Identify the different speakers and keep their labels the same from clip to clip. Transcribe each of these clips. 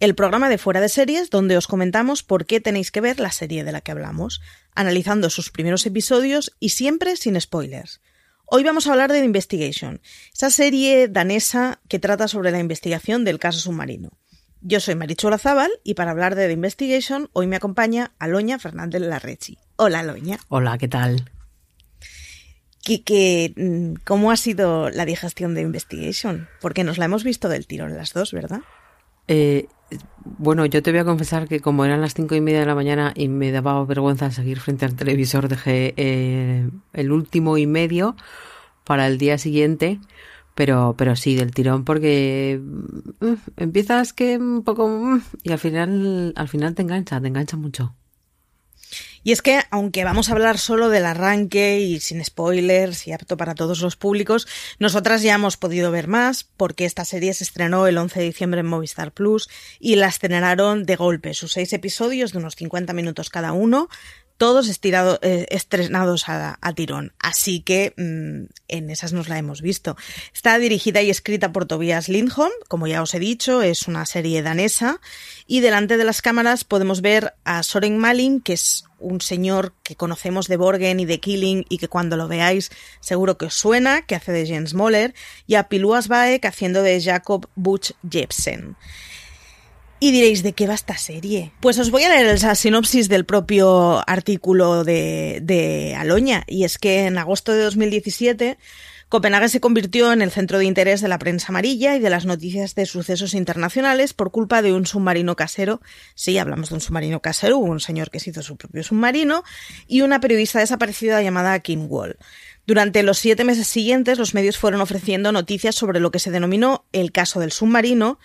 Speaker 1: el programa de fuera de series donde os comentamos por qué tenéis que ver la serie de la que hablamos, analizando sus primeros episodios y siempre sin spoilers. Hoy vamos a hablar de The Investigation, esa serie danesa que trata sobre la investigación del caso submarino. Yo soy Marichola Zaval y para hablar de The Investigation hoy me acompaña Aloña Fernández Larrechi. Hola Aloña.
Speaker 2: Hola, ¿qué tal?
Speaker 1: ¿Qué, mm, cómo ha sido la digestión de Investigation? Porque nos la hemos visto del tirón las dos, ¿verdad?
Speaker 2: Eh, bueno, yo te voy a confesar que como eran las cinco y media de la mañana y me daba vergüenza seguir frente al televisor, dejé eh, el último y medio para el día siguiente, pero, pero sí, del tirón, porque mm, empiezas que un poco mm, y al final, al final te engancha, te engancha mucho.
Speaker 1: Y es que, aunque vamos a hablar solo del arranque y sin spoilers y apto para todos los públicos, nosotras ya hemos podido ver más porque esta serie se estrenó el 11 de diciembre en Movistar Plus y la estrenaron de golpe, sus seis episodios de unos 50 minutos cada uno, todos eh, estrenados a, tirón. Así que mmm, en esas nos la hemos visto. Está dirigida y escrita por Tobias Lindholm, como ya os he dicho, es una serie danesa. Y delante de las cámaras podemos ver a Soren Malin, que es un señor que conocemos de Borgen y de Killing y que cuando lo veáis seguro que os suena, que hace de Jens Moller, y a Piluas Baek haciendo de Jacob Butch Jepsen. Y diréis, ¿de qué va esta serie? Pues os voy a leer la sinopsis del propio artículo de, de Aloña. Y es que en agosto de 2017 Copenhague se convirtió en el centro de interés de la prensa amarilla y de las noticias de sucesos internacionales por culpa de un submarino casero. Sí, hablamos de un submarino casero, un señor que se hizo su propio submarino y una periodista desaparecida llamada Kim Wall. Durante los siete meses siguientes, los medios fueron ofreciendo noticias sobre lo que se denominó el caso del submarino,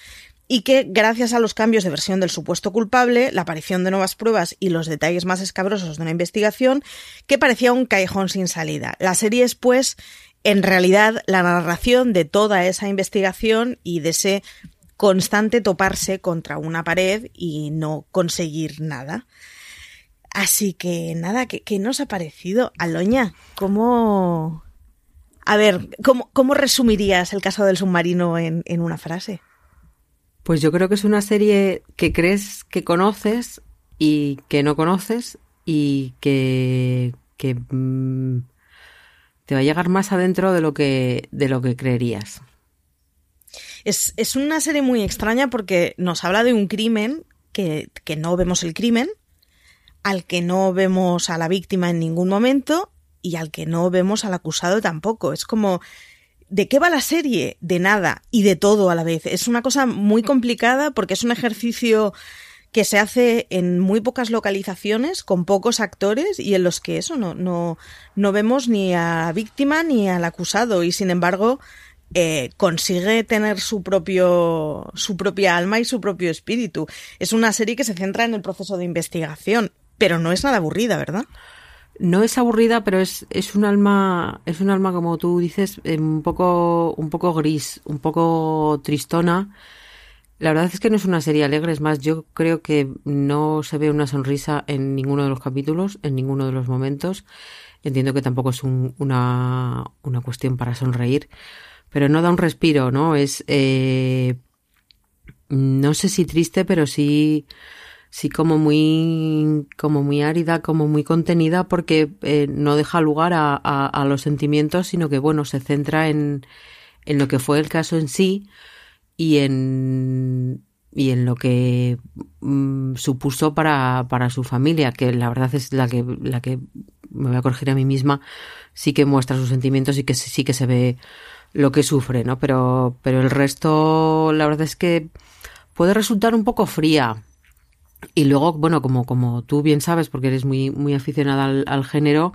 Speaker 1: y que, gracias a los cambios de versión del supuesto culpable, la aparición de nuevas pruebas y los detalles más escabrosos de una investigación, que parecía un callejón sin salida. La serie es, pues, en realidad, la narración de toda esa investigación y de ese constante toparse contra una pared y no conseguir nada. Así que nada, ¿qué, nos ha parecido? Aloña, ¿cómo... A ver, ¿cómo, cómo resumirías el caso del submarino en una frase?
Speaker 2: Pues yo creo que es una serie que crees que conoces y que no conoces y que, que mmm, te va a llegar más adentro de lo que, de lo que creerías.
Speaker 1: Es, es, una serie muy extraña porque nos habla de un crimen que, que no vemos el crimen, al que no vemos a la víctima en ningún momento y al que no vemos al acusado tampoco. Es como ¿De qué va la serie? De nada y de todo a la vez. Es una cosa muy complicada porque es un ejercicio que se hace en muy pocas localizaciones, con pocos actores y en los que eso no, no, no vemos ni a la víctima ni al acusado y sin embargo eh, consigue tener su propio su propia alma y su propio espíritu. Es una serie que se centra en el proceso de investigación, pero no es nada aburrida, ¿verdad?
Speaker 2: No es aburrida, pero es, es un alma, es un alma como tú dices, un poco, un poco gris, un poco tristona. La verdad es que no es una serie alegre, es más, yo creo que no se ve una sonrisa en ninguno de los capítulos, en ninguno de los momentos. entiendo que tampoco es una, una cuestión para sonreír, pero no da un respiro, ¿no? Es, eh, no sé si triste, pero sí, sí como muy, como muy árida, como muy contenida, porque eh, no deja lugar a, a, los sentimientos, sino que, bueno, se centra en, en lo que fue el caso en sí y en, y en lo que mm, supuso para, para su familia, que la verdad es la que, la que me voy a corregir a mí misma, sí que muestra sus sentimientos y que sí que se ve lo que sufre, ¿no? Pero, pero el resto, la verdad es que puede resultar un poco fría. Y luego, bueno, como, como tú bien sabes, porque eres muy, muy aficionada al, género,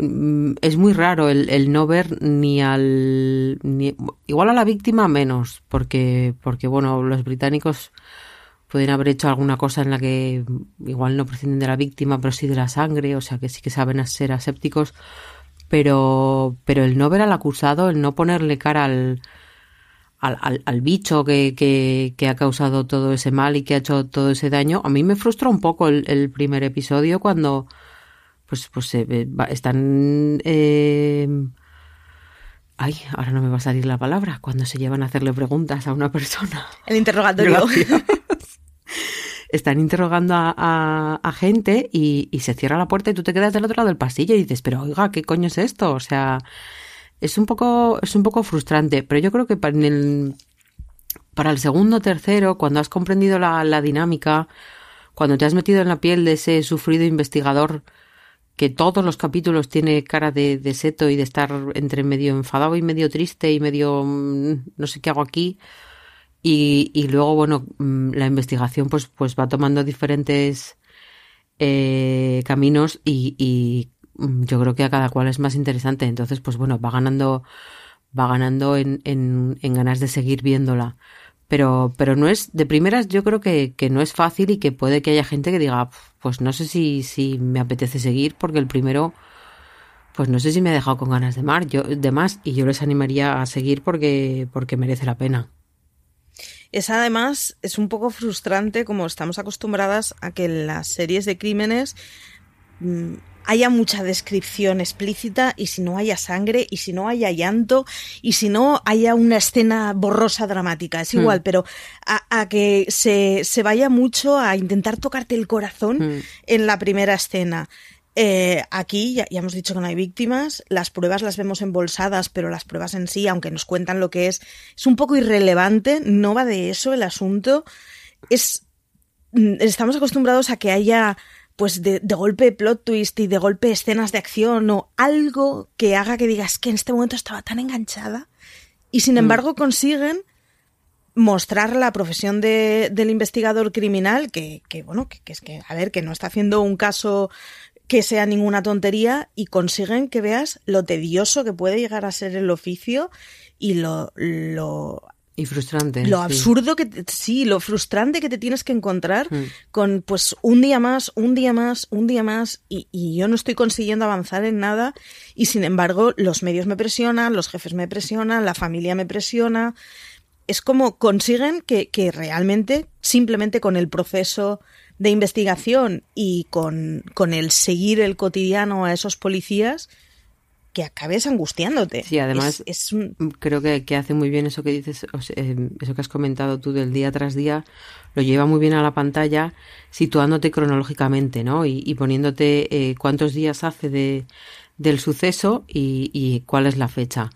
Speaker 2: mm, es muy raro el, no ver ni al ni, igual a la víctima menos porque porque bueno los británicos pueden haber hecho alguna cosa en la que igual no prescinden de la víctima pero sí de la sangre o sea que sí que saben ser asépticos pero, pero el no ver al acusado, el no ponerle cara al, al, al, bicho que, que, que, ha causado todo ese mal y que ha hecho todo ese daño, a mí me frustra un poco el, el primer episodio cuando pues, pues eh, están... Eh, ay, ahora no me va a salir la palabra, cuando se llevan a hacerle preguntas a una persona.
Speaker 1: El interrogatorio
Speaker 2: están interrogando a, a, gente y, y, se cierra la puerta y tú te quedas del otro lado del pasillo y dices, pero oiga, ¿qué coño es esto? O sea, es un poco, es un poco frustrante, pero yo creo que para el, para el segundo, tercero, cuando has comprendido la, la dinámica, cuando te has metido en la piel de ese sufrido investigador que todos los capítulos tiene cara de, de, seto y de estar entre medio enfadado y medio triste y medio mm, no sé qué hago aquí, y, y luego, bueno, mm, la investigación pues, pues va tomando diferentes eh, caminos y, yo creo que a cada cual es más interesante. Entonces, pues bueno, va ganando, va ganando en, en, ganas de seguir viéndola. Pero, pero no es, de primeras yo creo que, que no es fácil y que puede que haya gente que diga, pues no sé si, si me apetece seguir porque el primero, pues no sé si me ha dejado con ganas de, mar, yo, de más y yo les animaría a seguir porque, porque merece la pena.
Speaker 1: Es además, es un poco frustrante como estamos acostumbradas a que las series de crímenes mmm, haya mucha descripción explícita y si no haya sangre y si no haya llanto y si no haya una escena borrosa dramática. Es igual, mm. pero a, a que se, se, vaya mucho a intentar tocarte el corazón mm. en la primera escena. Eh, aquí ya, ya, hemos dicho que no hay víctimas, las pruebas las vemos embolsadas, pero las pruebas en sí, aunque nos cuentan lo que es, es un poco irrelevante, no va de eso el asunto. Es, mm, estamos acostumbrados a que haya pues de, de, golpe plot twist y de golpe escenas de acción o algo que haga que digas que en este momento estaba tan enganchada y sin mm. embargo consiguen mostrar la profesión de, del investigador criminal que, que bueno que, que, es que a ver que no está haciendo un caso que sea ninguna tontería y consiguen que veas lo tedioso que puede llegar a ser el oficio y lo, lo
Speaker 2: y frustrante.
Speaker 1: Lo absurdo que te, sí, lo frustrante que te tienes que encontrar mm. con pues un día más, un día más, un día más y, y, yo no estoy consiguiendo avanzar en nada y sin embargo los medios me presionan, los jefes me presionan, la familia me presiona. Es como consiguen que, que realmente simplemente con el proceso de investigación y con, con el seguir el cotidiano a esos policías, que acabes angustiándote.
Speaker 2: Sí, además es, es un... creo que, que, hace muy bien eso que dices, o sea, eh, eso que has comentado tú del día tras día, lo lleva muy bien a la pantalla, situándote cronológicamente, ¿no? Y, y poniéndote eh, cuántos días hace de, del suceso y, y cuál es la fecha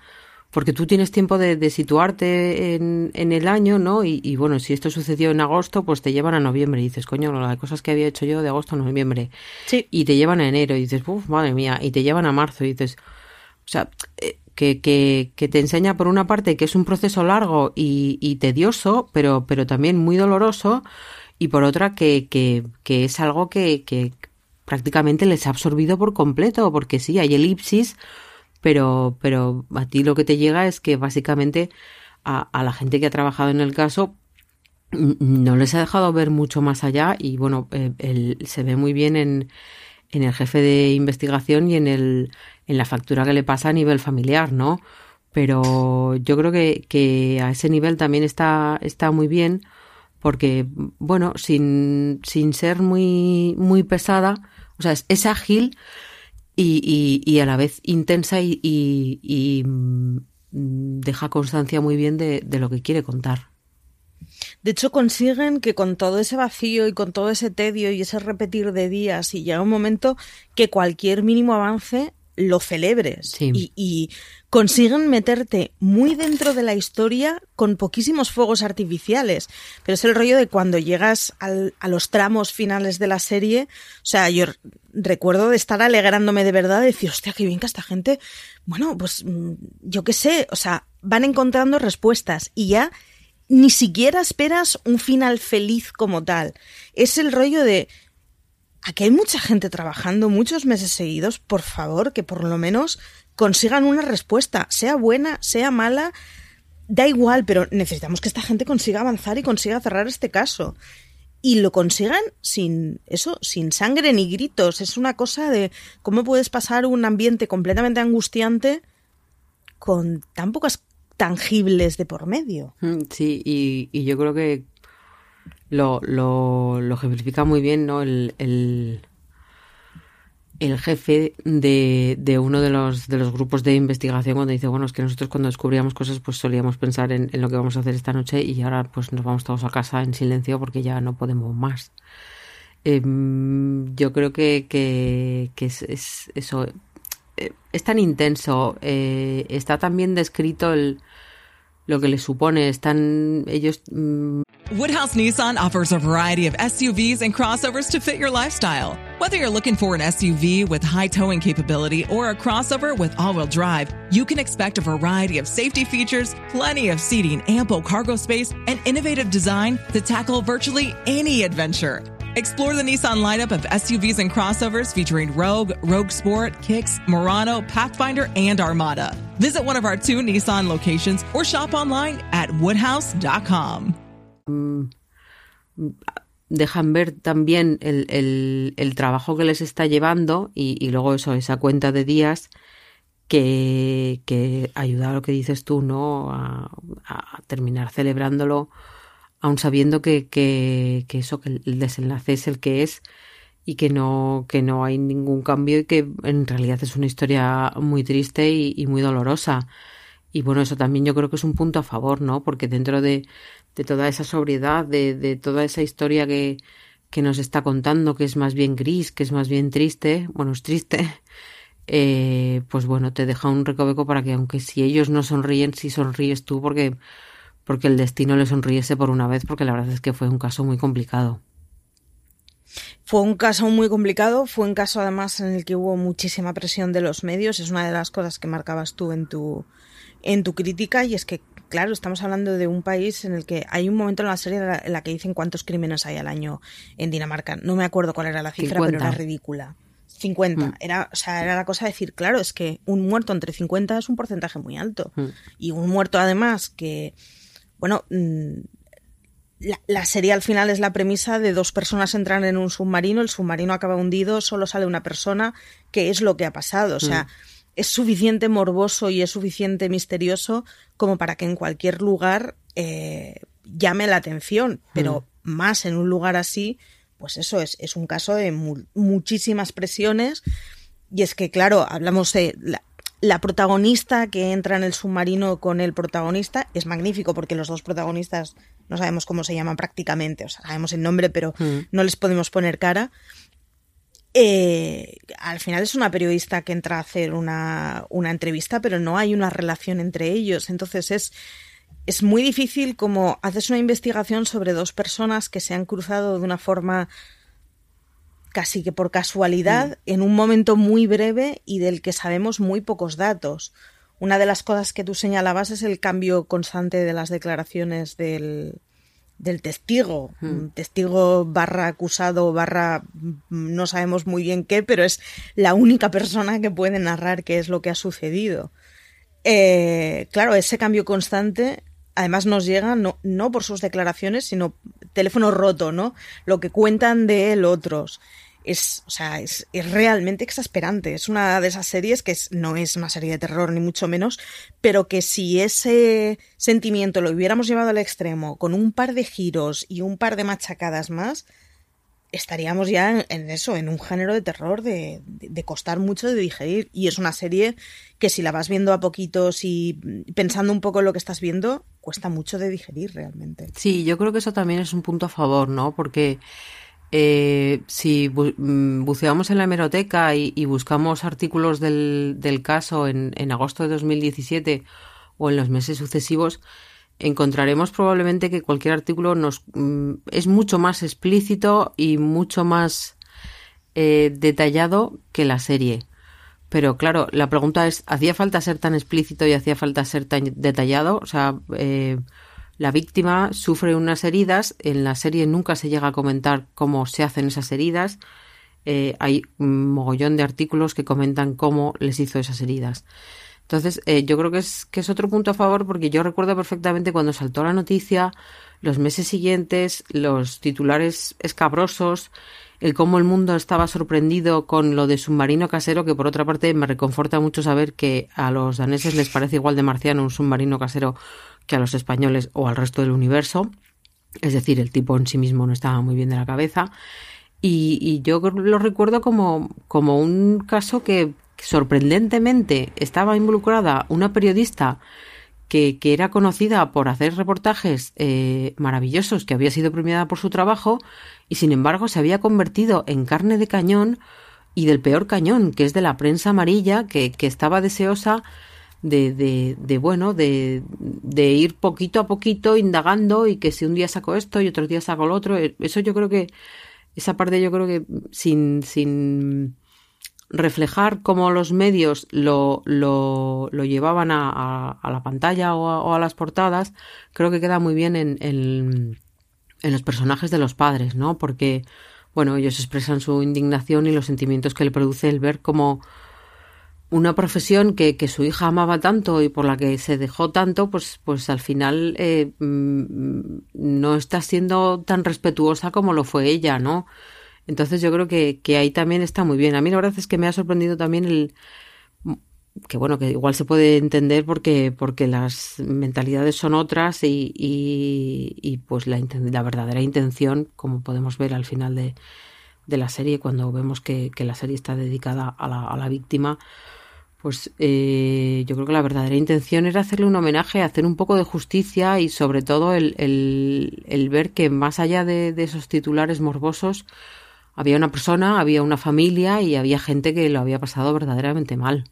Speaker 2: porque tú tienes tiempo de, de situarte en, en, el año, ¿no? Y, y, bueno, si esto sucedió en agosto, pues te llevan a noviembre y dices, coño, las cosas que había hecho yo de agosto a noviembre.
Speaker 1: Sí.
Speaker 2: Y te llevan a enero y dices, uff, madre mía, y te llevan a marzo y dices, o sea, eh, que, que, te enseña por una parte que es un proceso largo y, tedioso, pero, pero también muy doloroso, y por otra que, que, es algo que, que prácticamente les ha absorbido por completo, porque sí, hay elipsis pero, pero a ti lo que te llega es que básicamente a, la gente que ha trabajado en el caso no les ha dejado ver mucho más allá y bueno, eh, se ve muy bien en, en el jefe de investigación y en, el, en la factura que le pasa a nivel familiar, ¿no? Pero yo creo que, a ese nivel también está, está muy bien porque, bueno, sin, sin ser muy, muy pesada, o sea, es, es ágil, y, a la vez intensa y, mm, deja constancia muy bien de, lo que quiere contar.
Speaker 1: De hecho, consiguen que con todo ese vacío y con todo ese tedio y ese repetir de días, y llega un momento que cualquier mínimo avance lo celebres. Y, consiguen meterte muy dentro de la historia con poquísimos fuegos artificiales. Pero es el rollo de cuando llegas a los tramos finales de la serie. O sea, yo recuerdo de estar alegrándome de verdad, de decir, hostia, qué bien que esta gente, bueno, pues mm, yo qué sé, o sea, van encontrando respuestas y ya ni siquiera esperas un final feliz como tal. Es el rollo de, aquí hay mucha gente trabajando muchos meses seguidos, por favor, que por lo menos consigan una respuesta, sea buena, sea mala, da igual, pero necesitamos que esta gente consiga avanzar y consiga cerrar este caso. Y lo consigan sin eso, sin sangre ni gritos. Es una cosa de cómo puedes pasar un ambiente completamente angustiante con tan pocas tangibles de por medio.
Speaker 2: Mm, sí, y, y yo creo que lo, lo, lo ejemplifica muy bien, ¿no? El, el, jefe de, de, uno de los, de los grupos de investigación cuando dice, bueno, es que nosotros cuando descubríamos cosas pues solíamos pensar en, lo que vamos a hacer esta noche y ahora pues nos vamos todos a casa en silencio porque ya no podemos más. Em, yo creo que, que, es, es, eso. Eh, es tan intenso. Eh, está tan bien descrito el, lo que les supone. Están ellos. Mm,
Speaker 3: Woodhouse Nissan offers a variety of SUVs and crossovers to fit your lifestyle. Whether you're looking for an SUV with high towing capability or a crossover with all wheel drive, you can expect a variety of safety features, plenty of seating, ample cargo space, and innovative design to tackle virtually any adventure. Explore the Nissan lineup of SUVs and crossovers featuring Rogue, Rogue Sport, Kicks, Murano, Pathfinder, and Armada. Visit one of our two Nissan locations or shop online at woodhouse.com.
Speaker 2: Dejan ver también el, el, trabajo que les está llevando y, y, luego eso, esa cuenta de días que, que ayuda a lo que dices tú, ¿no? A, a terminar celebrándolo aun sabiendo que, que, eso, que el desenlace es el que es y que no, que no hay ningún cambio y que en realidad es una historia muy triste y, muy dolorosa. Y bueno, eso también yo creo que es un punto a favor, ¿no? Porque dentro de, de toda esa sobriedad, de, de toda esa historia que, que nos está contando, que es más bien gris, que es más bien triste, bueno, es triste, eh, pues bueno, te deja un recoveco para que aunque si ellos no sonríen, si sonríes tú, porque porque el destino le sonriese por una vez, porque la verdad es que fue un caso muy complicado.
Speaker 1: Fue un caso muy complicado, fue un caso además en el que hubo muchísima presión de los medios, es una de las cosas que marcabas tú en tu, en tu crítica y es que, claro, estamos hablando de un país en el que hay un momento en la serie en la que dicen cuántos crímenes hay al año en Dinamarca. No me acuerdo cuál era la cifra, pero era ridícula. 50. Mm. Era, o sea, era la cosa de decir, claro, es que un muerto entre 50 es un porcentaje muy alto. Mm. Y un muerto además que bueno, mm, la, serie al final es la premisa de dos personas entran en un submarino, el submarino acaba hundido, solo sale una persona, ¿qué es lo que ha pasado? O sea, mm. es suficiente morboso y es suficiente misterioso como para que en cualquier lugar eh, llame la atención, pero mm. más en un lugar así, pues eso es, es un caso de muchísimas presiones. Y es que, claro, hablamos de la protagonista que entra en el submarino con el protagonista es magnífico porque los dos protagonistas no sabemos cómo se llaman prácticamente, o sea, sabemos el nombre, pero hmm. no les podemos poner cara. Eh, al final es una periodista que entra a hacer una, una, entrevista, pero no hay una relación entre ellos. Entonces es, es muy difícil como haces una investigación sobre dos personas que se han cruzado de una forma casi que por casualidad mm. en un momento muy breve y del que sabemos muy pocos datos. Una de las cosas que tú señalabas es el cambio constante de las declaraciones del, del testigo, mm. testigo barra acusado barra mm, no sabemos muy bien qué, pero es la única persona que puede narrar qué es lo que ha sucedido. Eh, claro, ese cambio constante además nos llega no, no por sus declaraciones, sino teléfono roto, ¿no? Lo que cuentan de él otros es, o sea, es, realmente exasperante. Es una de esas series que no es una serie de terror, ni mucho menos, pero que si ese sentimiento lo hubiéramos llevado al extremo, con un par de giros y un par de machacadas más, estaríamos ya en, eso, en un género de terror de, de, costar mucho de digerir. Y es una serie que si la vas viendo a poquitos y pensando un poco en lo que estás viendo, cuesta mucho de digerir realmente.
Speaker 2: Sí, yo creo que eso también es un punto a favor, ¿no? Porque eh, si mm, buceamos en la hemeroteca y, buscamos artículos del, del caso en, en agosto de 2017 o en los meses sucesivos, encontraremos probablemente que cualquier artículo nos mm, es mucho más explícito y mucho más eh, detallado que la serie. Pero claro, la pregunta es, ¿hacía falta ser tan explícito y hacía falta ser tan detallado? O sea, eh, la víctima sufre unas heridas, en la serie nunca se llega a comentar cómo se hacen esas heridas. Eh, hay un mogollón de artículos que comentan cómo les hizo esas heridas. Entonces, eh, yo creo que es, que es otro punto a favor porque yo recuerdo perfectamente cuando saltó la noticia, los meses siguientes, los titulares escabrosos, el cómo el mundo estaba sorprendido con lo de submarino casero, que por otra parte me reconforta mucho saber que a los daneses les parece igual de marciano un submarino casero que a los españoles o al resto del universo. Es decir, el tipo en sí mismo no estaba muy bien de la cabeza. Y, yo lo recuerdo como, como un caso que, sorprendentemente estaba involucrada una periodista que, era conocida por hacer reportajes eh, maravillosos, que había sido premiada por su trabajo y sin embargo se había convertido en carne de cañón y del peor cañón, que es de la prensa amarilla, que, estaba deseosa de, de, de bueno, de, de, ir poquito a poquito indagando y que si un día saco esto y otro día saco lo otro, eso yo creo que, esa parte yo creo que sin, sin reflejar cómo los medios lo, lo, lo llevaban a, a, la pantalla o a, las portadas, creo que queda muy bien en, en, en, los personajes de los padres, ¿no? Porque, bueno, ellos expresan su indignación y los sentimientos que le produce el ver como una profesión que, que su hija amaba tanto y por la que se dejó tanto, pues, pues al final eh, mm, no está siendo tan respetuosa como lo fue ella, ¿no? Entonces yo creo que, que ahí también está muy bien. A mí la verdad es que me ha sorprendido también el que bueno, que igual se puede entender porque, porque las mentalidades son otras y, y, y pues la, la, verdadera intención, como podemos ver al final de, de la serie, cuando vemos que, que, la serie está dedicada a la, a la víctima, pues eh, yo creo que la verdadera intención era hacerle un homenaje, hacer un poco de justicia y sobre todo el, el, ver que más allá de, de esos titulares morbosos, había una persona, había una familia y había gente que lo había pasado verdaderamente mal.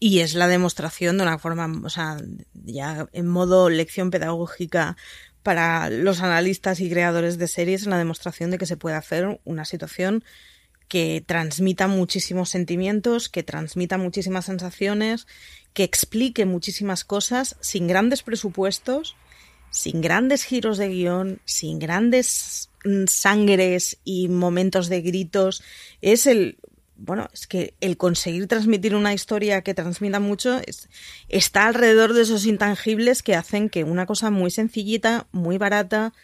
Speaker 1: Y es la demostración de una forma, o sea, ya en modo lección pedagógica para los analistas y creadores de series, la demostración de que se puede hacer una situación que transmita muchísimos sentimientos, que transmita muchísimas sensaciones, que explique muchísimas cosas sin grandes presupuestos, sin grandes giros de guion, sin grandes sangres y momentos de gritos, es el, bueno, es que el conseguir transmitir una historia que transmita mucho está alrededor de esos intangibles que hacen que una cosa muy sencillita, muy barata,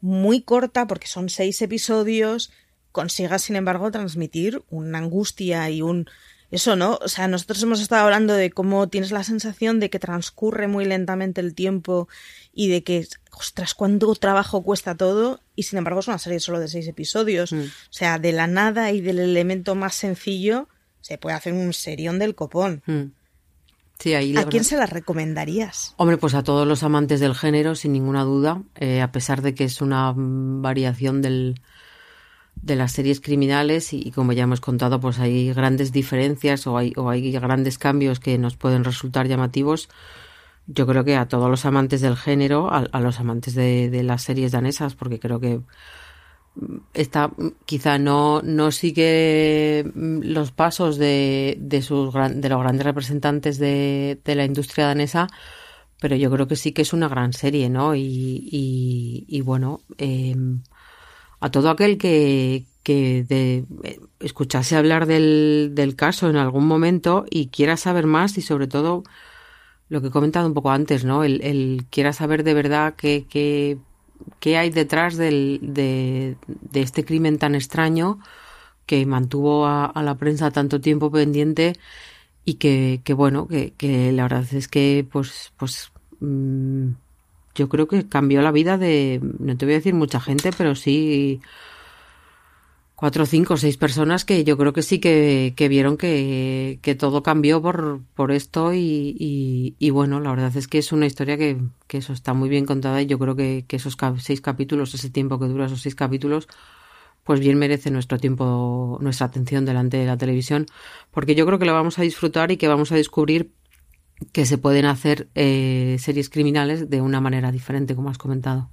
Speaker 1: muy corta, porque son seis episodios, consiga, sin embargo, transmitir una angustia y un... Eso, ¿no? O sea, nosotros hemos estado hablando de cómo tienes la sensación de que transcurre muy lentamente el tiempo y de que, ostras, cuánto trabajo cuesta todo, y sin embargo es una serie solo de seis episodios. Mm. O sea, de la nada y del elemento más sencillo se puede hacer un serión del copón. Mm.
Speaker 2: Sí, ahí
Speaker 1: ¿A quién se la recomendarías?
Speaker 2: Hombre, pues a todos los amantes del género, sin ninguna duda, eh, a pesar de que es una variación del, de las series criminales y, como ya hemos contado, pues hay grandes diferencias o hay, o hay grandes cambios que nos pueden resultar llamativos yo creo que a todos los amantes del género, a, los amantes de, las series danesas, porque creo que esta quizá no, no sigue los pasos de, de, sus, de los grandes representantes de, de la industria danesa, pero yo creo que sí que es una gran serie, ¿no? Y, y, y bueno, eh, a todo aquel que, que de, eh, escuchase hablar del, del caso en algún momento y quiera saber más y sobre todo lo que he comentado un poco antes, ¿no? El, el quiera saber de verdad qué, qué, qué hay detrás de, de, este crimen tan extraño que mantuvo a, a, la prensa tanto tiempo pendiente y que, que bueno, que, la verdad es que pues, pues mmm, yo creo que cambió la vida de, no te voy a decir mucha gente, pero sí cuatro, cinco, seis personas que yo creo que sí que, vieron que, todo cambió por, por esto y, y, bueno, la verdad es que es una historia que, que eso está muy bien contada y yo creo que, que esos seis capítulos, ese tiempo que dura esos seis capítulos, pues bien merece nuestro tiempo, nuestra atención delante de la televisión, porque yo creo que lo vamos a disfrutar y que vamos a descubrir que se pueden hacer eh, series criminales de una manera diferente, como has comentado.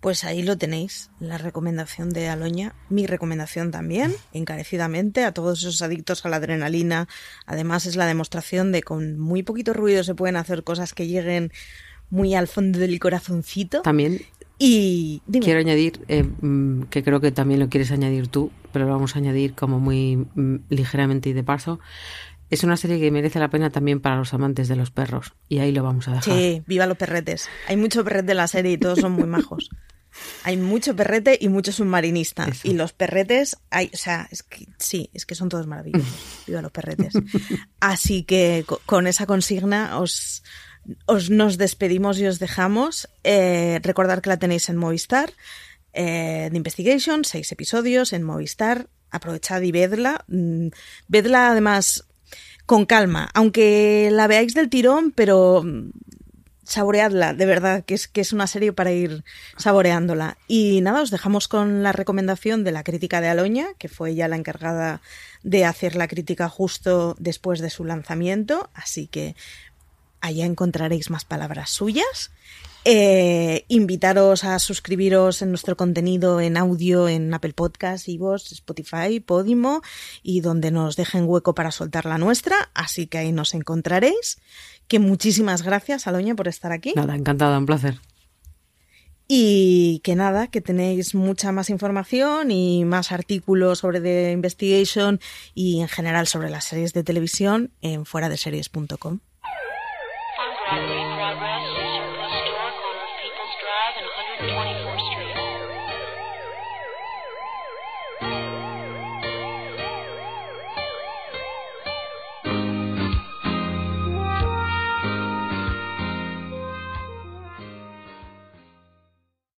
Speaker 1: Pues ahí lo tenéis, la recomendación de Aloña, mi recomendación también, encarecidamente, a todos esos adictos a la adrenalina. Además es la demostración de con muy poquito ruido se pueden hacer cosas que lleguen muy al fondo del corazoncito.
Speaker 2: También
Speaker 1: y
Speaker 2: quiero añadir, eh, mm, que creo que también lo quieres añadir tú, pero lo vamos a añadir como muy mm, ligeramente y de paso. Es una serie que merece la pena también para los amantes de los perros. Y ahí lo vamos a dejar.
Speaker 1: Sí, viva los perretes. Hay mucho perrete en la serie y todos son muy majos. Hay mucho perrete y mucho submarinista. Y los perretes, hay, o sea, es que, sí, es que son todos maravillosos. Viva los perretes. Así que con esa consigna os, os nos despedimos y os dejamos. Eh, recordar que la tenéis en Movistar. Eh, The Investigation, seis episodios en Movistar. Aprovechad y vedla. Mm, vedla además con calma, aunque la veáis del tirón, pero mm, saboreadla, de verdad, que es, que es una serie para ir saboreándola. Y nada, os dejamos con la recomendación de la crítica de Aloña, que fue ella la encargada de hacer la crítica justo después de su lanzamiento, así que allá encontraréis más palabras suyas. Eh, invitaros a suscribiros en nuestro contenido en audio en Apple Podcasts, Ivos, Spotify, Podimo y donde nos dejen hueco para soltar la nuestra, así que ahí nos encontraréis. Que muchísimas gracias, Aloña, por estar aquí.
Speaker 2: Nada, encantada, un placer.
Speaker 1: Y que nada, que tenéis mucha más información y más artículos sobre The Investigation y en general sobre las series de televisión en fuera